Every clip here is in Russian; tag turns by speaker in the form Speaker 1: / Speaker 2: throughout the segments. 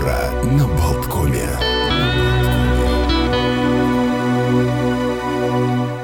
Speaker 1: утро на Болткоме.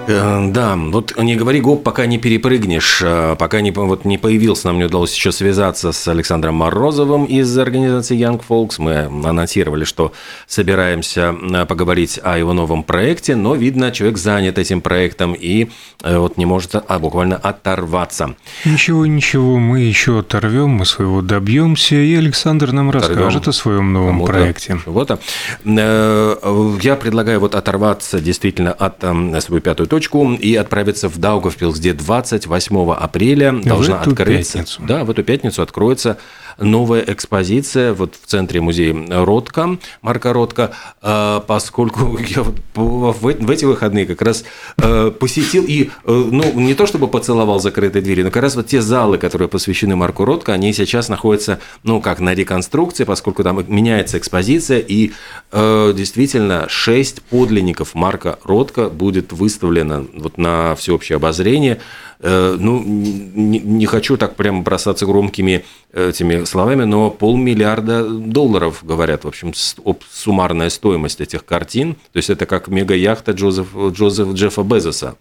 Speaker 2: Э, Да, вот не говори гоп, пока не перепрыгнешь, э, пока не, вот не появился, нам не удалось еще связаться с Александром Морозовым из организации Young Folks. Мы анонсировали, что собираемся э, поговорить о его новом проекте, но, видно, человек занят этим проектом и э, вот не может а, буквально оторваться.
Speaker 3: Ничего, ничего, мы еще оторвем, мы своего добьемся, и Александр нам
Speaker 2: Оторвем
Speaker 3: расскажет о своем новом
Speaker 2: кому-то
Speaker 3: проекте.
Speaker 2: чего-то. Э, Я предлагаю вот оторваться действительно от э, свою пятую точку и отправиться в Даугавпилс, где 28 апреля должна открыться.
Speaker 3: пятницу.
Speaker 2: Да, в эту пятницу откроется новая экспозиция вот в центре музея Ротко, Марка Ротко, э, поскольку я в эти выходные как раз э, посетил и, э, ну, не то чтобы поцеловал закрытые двери, но как раз вот те залы, которые посвящены Марку Ротко, они сейчас находятся, ну, как на реконструкции, поскольку там меняется экспозиция, и действительно шесть подлинников Марка Ротко будет выставлено вот на всеобщее обозрение. Ну, не, не хочу так прям бросаться громкими этими словами, но полмиллиарда долларов, говорят, в общем, об- суммарная стоимость этих картин. То есть это как мега-яхта Джозеф, Джозефа Джеффа Безоса.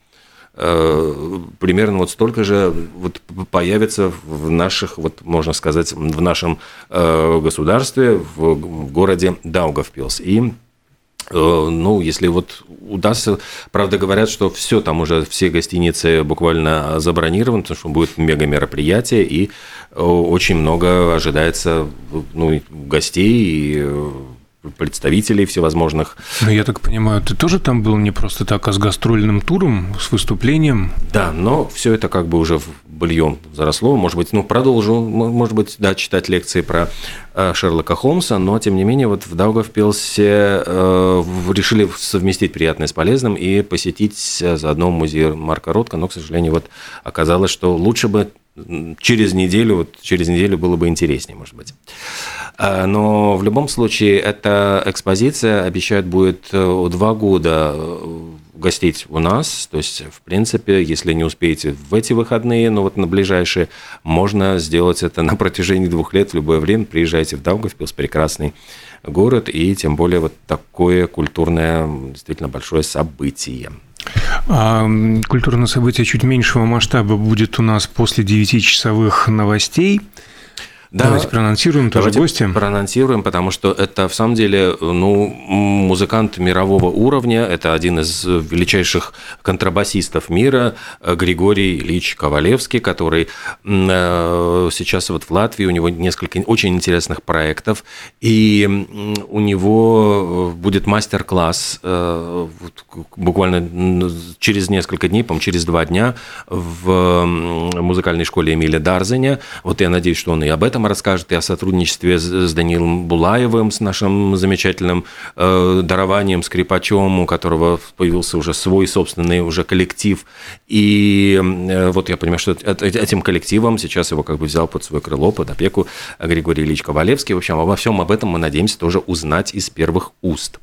Speaker 2: Э, Примерно вот столько же вот появится в наших, вот можно сказать, в нашем э, государстве, в городе Даугавпилс. И ну, если вот удастся, правда говорят, что все там уже, все гостиницы буквально забронированы, потому что будет мега мероприятие, и э, очень много ожидается ну, гостей и э, представителей всевозможных.
Speaker 3: Но я так понимаю, ты тоже там был не просто так, а с гастрольным туром, с выступлением?
Speaker 2: Да, но все это как бы уже в бульон заросло. Может быть, ну, продолжу, может быть, да, читать лекции про э, Шерлока Холмса, но, тем не менее, вот в Даугавпилсе э, решили совместить приятное с полезным и посетить э, заодно музей Марка Ротко, но, к сожалению, вот оказалось, что лучше бы через неделю, вот через неделю было бы интереснее, может быть. А, Но в любом случае эта экспозиция, обещают, будет э, два года э, гостить у нас. То есть, в принципе, если не успеете в эти выходные, но вот на ближайшие, можно сделать это на протяжении двух лет в любое время. Приезжайте в Даугавпилс, прекрасный город, и тем более вот такое культурное, действительно большое событие.
Speaker 3: А культурное событие чуть меньшего масштаба будет у нас после 9-часовых новостей. Давайте проанонсируем тоже
Speaker 2: Давайте
Speaker 3: гостя.
Speaker 2: проанонсируем, потому что это, в самом деле, ну, музыкант мирового уровня, это один из величайших контрабасистов мира, э, Григорий Ильич Ковалевский, который э, сейчас вот в Латвии, у него несколько очень интересных проектов, и у него э, будет мастер-класс буквально через несколько дней, по через два дня в музыкальной школе Эмиля Дарзеня. Вот я надеюсь, что он и об этом расскажет, и о сотрудничестве с Данилом Булаевым, с нашим замечательным э, дарованием, скрипачом, у которого появился уже свой собственный уже коллектив. И э, вот я понимаю, что эт- этим коллективом сейчас его как бы взял под свое крыло, под опеку Григорий Ильич Ковалевский. В общем, обо всем об этом мы надеемся тоже узнать из первых уст.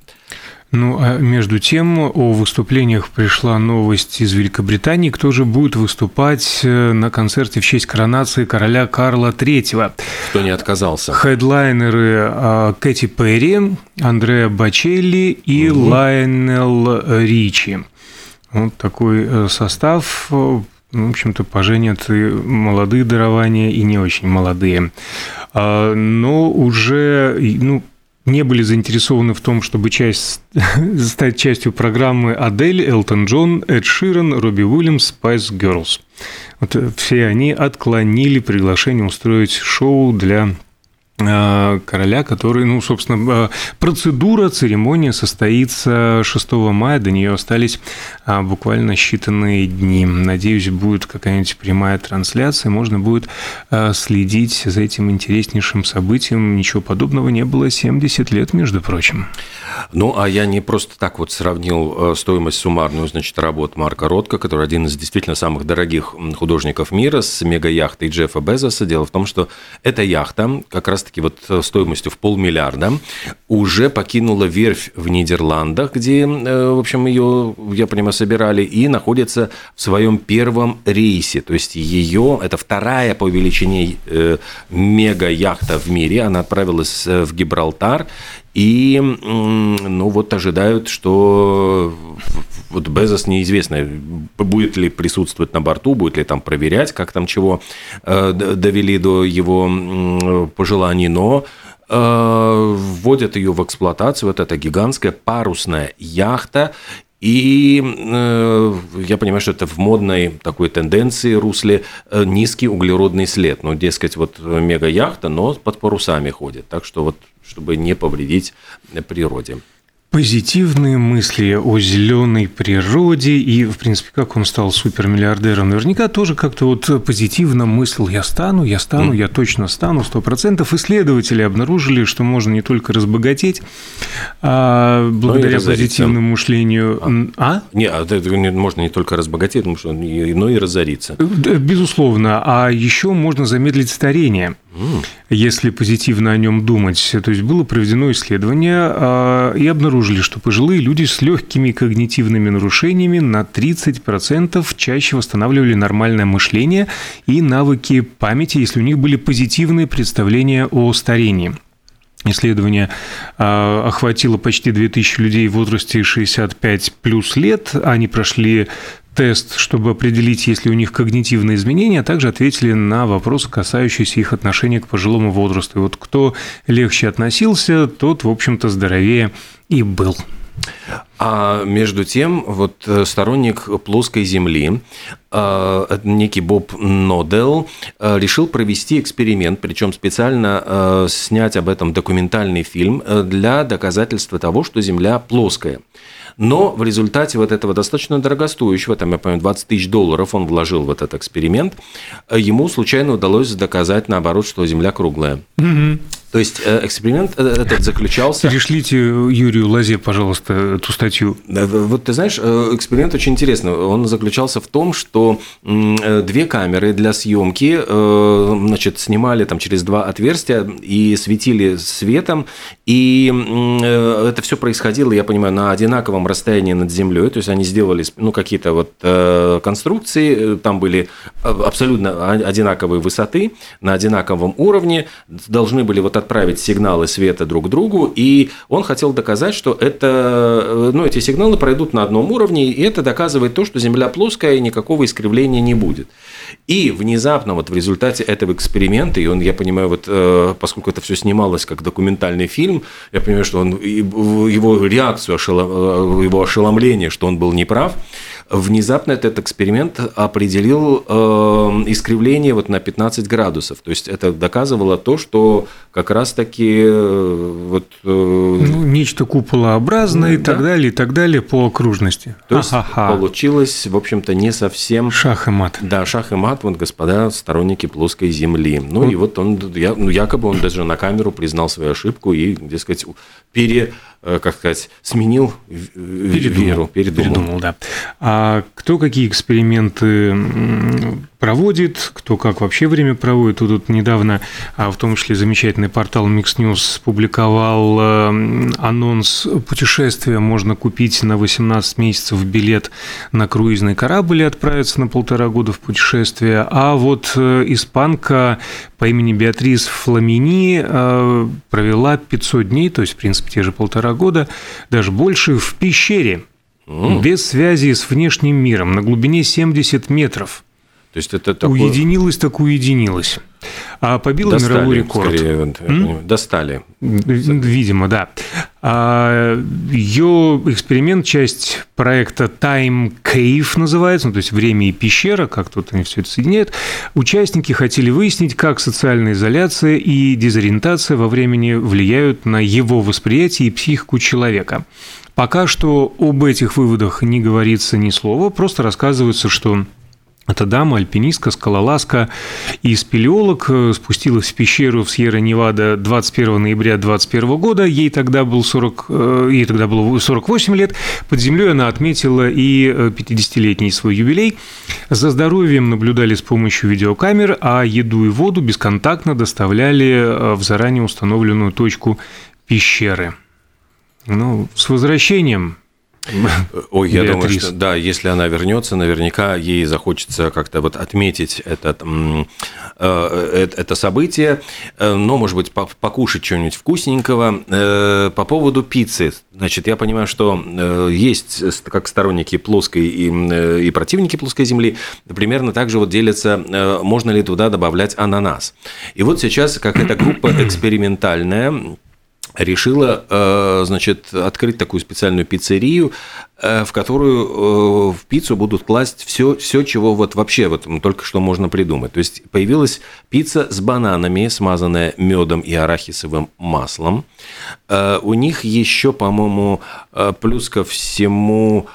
Speaker 3: Ну, а между тем о выступлениях пришла новость из Великобритании. Кто же будет выступать э, на концерте в честь коронации короля Карла III?
Speaker 2: Кто не отказался.
Speaker 3: Хедлайнеры а, Кэти Перри, Андреа Бачелли и Лайонел Ричи. Вот такой э, состав. э, В общем-то, поженят и молодые дарования, и не очень молодые. А, Но уже, ну, не были заинтересованы в том, чтобы часть, стать частью программы Адель, Элтон Джон, Эд Ширен, Робби Уильямс, Spice Girls. Вот э, все они отклонили приглашение устроить шоу для короля, который, ну, собственно, э, процедура, церемония состоится 6 мая, до нее остались а, буквально считанные дни. Надеюсь, будет какая-нибудь прямая трансляция, можно будет а, следить за этим интереснейшим событием. Ничего подобного не было 70 лет, между прочим.
Speaker 2: Ну, а я не просто так вот сравнил э, стоимость суммарную, значит, работ Марка Ротко, который один из действительно самых дорогих художников мира, с мега-яхтой Джеффа Безоса. Дело в том, что эта яхта как раз-таки яхтки вот стоимостью в полмиллиарда уже покинула верфь в Нидерландах, где, в общем, ее, я понимаю, собирали, и находится в своем первом рейсе. То есть ее, это вторая по величине мега-яхта в мире, она отправилась в Гибралтар, и, ну, вот ожидают, что вот Безос неизвестно, будет ли присутствовать на борту, будет ли там проверять, как там чего э, довели до его пожеланий, но э, вводят ее в эксплуатацию. Вот эта гигантская парусная яхта, и э, я понимаю, что это в модной такой тенденции русле э, низкий углеродный след. Ну, дескать, вот мега-яхта, но под парусами ходит. Так что вот, чтобы не повредить природе
Speaker 3: позитивные мысли о зеленой природе и, в принципе, как он стал супермиллиардером. Наверняка тоже как-то вот позитивно мыслил «я стану, я стану, я точно стану, сто процентов». Исследователи обнаружили, что можно не только разбогатеть, а благодаря позитивному мышлению...
Speaker 2: А? а? Не, а можно не только разбогатеть, но и разориться.
Speaker 3: Безусловно. А еще можно замедлить старение если позитивно о нем думать. То есть было проведено исследование а, и обнаружили, что пожилые люди с легкими когнитивными нарушениями на 30% чаще восстанавливали нормальное мышление и навыки памяти, если у них были позитивные представления о старении. Исследование а, охватило почти 2000 людей в возрасте 65 плюс лет. Они прошли тест, чтобы определить, есть ли у них когнитивные изменения, а также ответили на вопросы, касающиеся их отношения к пожилому возрасту. И вот кто легче относился, тот, в общем-то, здоровее и был.
Speaker 2: А между тем, вот э, сторонник плоской Земли, э, некий Боб Нодел, э, решил провести эксперимент, причем специально снять об этом документальный фильм для доказательства того, что Земля плоская. Но в результате вот этого достаточно дорогостоящего, там, я помню, 20 тысяч долларов он вложил в этот эксперимент, ему случайно удалось доказать, наоборот, что Земля круглая. Угу. То есть э, эксперимент э, этот заключался...
Speaker 3: Перешлите Юрию Лазе, пожалуйста, эту статью.
Speaker 2: Вот ты знаешь, э, эксперимент очень интересный. Он заключался в том, что две камеры для съемки значит, снимали там через два отверстия и светили светом, и это все происходило, я понимаю, на одинаковом расстоянии над землей. То есть они сделали ну, какие-то вот конструкции, там были абсолютно одинаковые высоты, на одинаковом уровне, должны были вот отправить сигналы света друг другу, и он хотел доказать, что это, э, ну, эти сигналы пройдут на одном уровне, и это доказывает то, что Земля плоская, и никакого искривления не будет. И внезапно вот в результате этого эксперимента, и он, я понимаю, вот э, поскольку это все снималось как документальный фильм, я понимаю, что он, его реакцию, э, его ошеломление, что он был неправ, внезапно этот эксперимент определил э, искривление вот на 15 градусов. То есть это доказывало то, что как раз-таки э, вот... Э,
Speaker 3: ну, нечто куполообразное и да. так далее, и так далее по окружности.
Speaker 2: То есть Ха-ха-ха. получилось, в общем-то, не совсем...
Speaker 3: Шах и мат.
Speaker 2: Да, шах и мат, вот, господа сторонники плоской земли. Ну, вот. и вот он, я, ну, якобы он даже на камеру признал свою ошибку и, дескать, пере как сказать, сменил передумал, веру,
Speaker 3: передумал. Передумал, да. А кто какие эксперименты проводит, кто как вообще время проводит. Тут, тут недавно, а в том числе замечательный портал Mix News публиковал э, анонс путешествия. Можно купить на 18 месяцев билет на круизный корабль и отправиться на полтора года в путешествие. А вот э, испанка по имени Беатрис Фламини провела 500 дней, то есть, в принципе, те же полтора года, даже больше, в пещере, mm. без связи с внешним миром, на глубине 70 метров.
Speaker 2: То есть это такое...
Speaker 3: Уединилась, так уединилась. А побила Достали, мировой рекорд. Скорее,
Speaker 2: М? Достали.
Speaker 3: Видимо, да. А ее эксперимент, часть проекта Time Cave называется, ну, то есть время и пещера, как тут они все это соединяют. Участники хотели выяснить, как социальная изоляция и дезориентация во времени влияют на его восприятие и психику человека. Пока что об этих выводах не говорится ни слова, просто рассказывается, что эта дама, альпинистка, скалолазка и спелеолог э, спустилась в пещеру в Сьерра-Невада 21 ноября 2021 года. Ей тогда, был 40, э, ей тогда было 48 лет. Под землей она отметила и 50-летний э, свой юбилей. За здоровьем наблюдали с помощью видеокамер, а еду и воду бесконтактно доставляли в заранее установленную точку пещеры. Ну, с возвращением,
Speaker 2: Ой, я Беатрис. думаю, что да, если она вернется, наверняка ей захочется как-то вот отметить этот, э, э, это событие, э, но, может быть, покушать что-нибудь вкусненького. По поводу пиццы, значит, я понимаю, что есть как сторонники плоской и, и противники плоской земли, примерно так же вот делятся, можно ли туда добавлять ананас. И вот сейчас какая-то группа экспериментальная, решила, э, значит, открыть такую специальную пиццерию, э, в которую э, в пиццу будут класть все, все, чего вот вообще вот только что можно придумать. То есть появилась пицца с бананами, смазанная медом и арахисовым маслом. У них еще, по-моему, плюс ко всему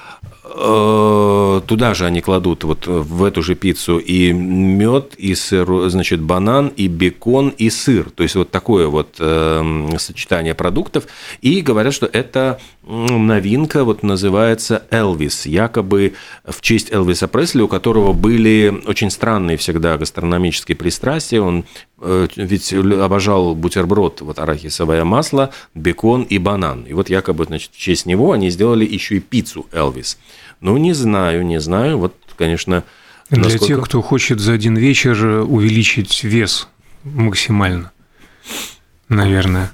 Speaker 2: туда же они кладут вот в эту же пиццу и мед, и сыр, значит, банан, и бекон, и сыр. То есть вот такое вот э, сочетание продуктов. И говорят, что это новинка, вот называется Элвис, якобы в честь Элвиса Пресли, у которого были очень странные всегда гастрономические пристрастия. Он э, ведь обожал бутерброд, вот арахисовое масло, бекон и банан. И вот якобы, значит, в честь него они сделали еще и пиццу Элвис. Ну, не знаю, не знаю. Вот, конечно,
Speaker 3: Для насколько... тех, кто хочет за один вечер увеличить вес максимально, наверное.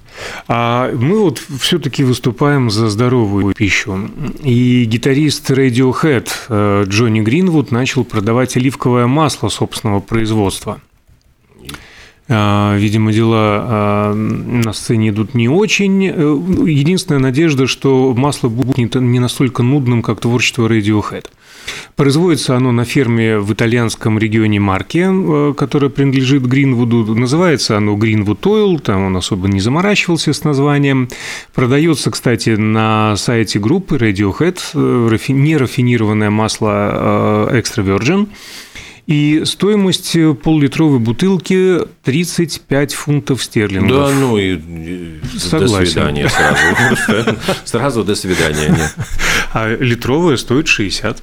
Speaker 3: А мы вот все-таки выступаем за здоровую пищу. И гитарист Radiohead э, Джонни Гринвуд начал продавать оливковое масло собственного производства – видимо, дела а, на сцене идут не очень. Э, единственная надежда, что масло будет не настолько нудным, как творчество Radiohead. Производится оно на ферме в итальянском регионе Марки, э, которая принадлежит Гринвуду. Называется оно Greenwood Oil, там он особо не заморачивался с названием. Продается, кстати, на сайте группы Radiohead э, нерафинированное масло Extra Virgin – и стоимость э, поллитровой бутылки 35 фунтов стерлингов.
Speaker 2: Да, ну и Согласен. до свидания сразу. Сразу до свидания.
Speaker 3: А литровая стоит 60.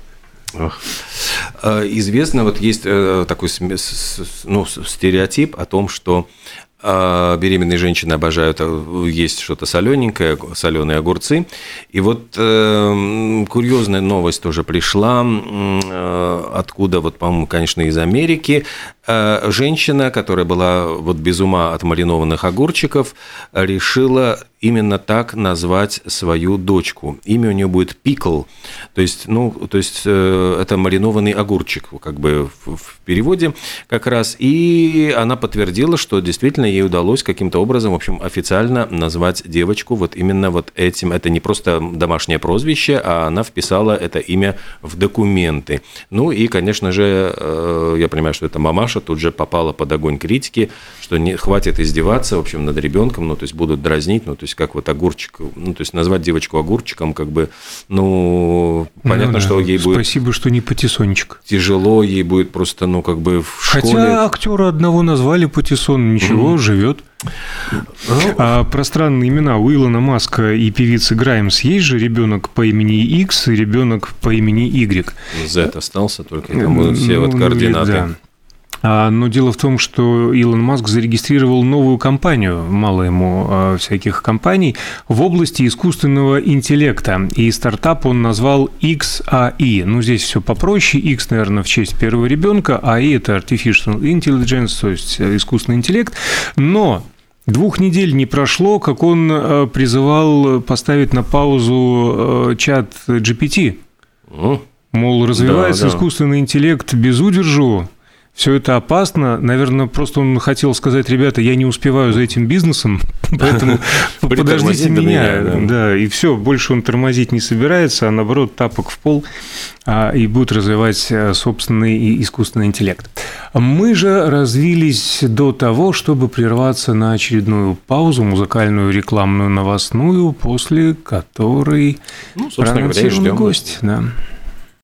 Speaker 2: А, известно, вот есть э, такой ну, стереотип о том, что а беременные женщины обожают э, есть что-то солененькое, соленые огурцы. И вот э, курьезная новость тоже пришла, э, откуда, вот, по-моему, конечно, из Америки. Э, женщина, которая была вот без ума от маринованных огурчиков, решила именно так назвать свою дочку. Имя у нее будет Пикл, то есть, ну, то есть э, это маринованный огурчик, как бы в, переводе как раз. И она подтвердила, что действительно ей удалось каким-то образом, в общем, официально назвать девочку вот именно вот этим. Это не просто домашнее прозвище, а она вписала это имя в документы. Ну и, конечно же, э, я понимаю, что это мамаша тут же попала под огонь критики, что не хватит издеваться, в общем, над ребенком, ну, то есть будут дразнить, ну, то есть как вот огурчик, ну, то есть назвать девочку огурчиком, как бы, ну, понятно, ну, да. что ей
Speaker 3: Спасибо,
Speaker 2: будет...
Speaker 3: Спасибо, что не патиссончик.
Speaker 2: Тяжело, ей будет просто, ну, как бы в
Speaker 3: школе... Хотя актера одного назвали Патиссон, ничего, mm-hmm. живет. А про странные имена у Илона Маска и певицы Граймс есть же ребенок по имени X и ребенок по имени Y.
Speaker 2: Z остался, только там будут все ну, вот координаты. Да.
Speaker 3: А, но дело в том, что Илон Маск зарегистрировал новую компанию, мало ему а, всяких компаний, в области искусственного интеллекта. И стартап он назвал XAI. Ну, здесь все попроще. X, наверное, в честь первого ребенка, а AI – это Artificial Intelligence, то есть э, искусственный интеллект. Но Двух недель не прошло, как он э, призывал поставить на паузу э, чат GPT. Мол, развивается да, да. искусственный интеллект без удержу, все это опасно. Наверное, просто он хотел сказать, ребята, я не успеваю за этим бизнесом, поэтому подождите меня. Да, и все, больше он тормозить не собирается, а наоборот, тапок в пол а, и будет развивать э, собственный искусственный интеллект. Мы же развились до того, чтобы прерваться на очередную паузу, музыкальную, рекламную, новостную, после которой
Speaker 2: ну, собственно говоря,
Speaker 3: гость. Да.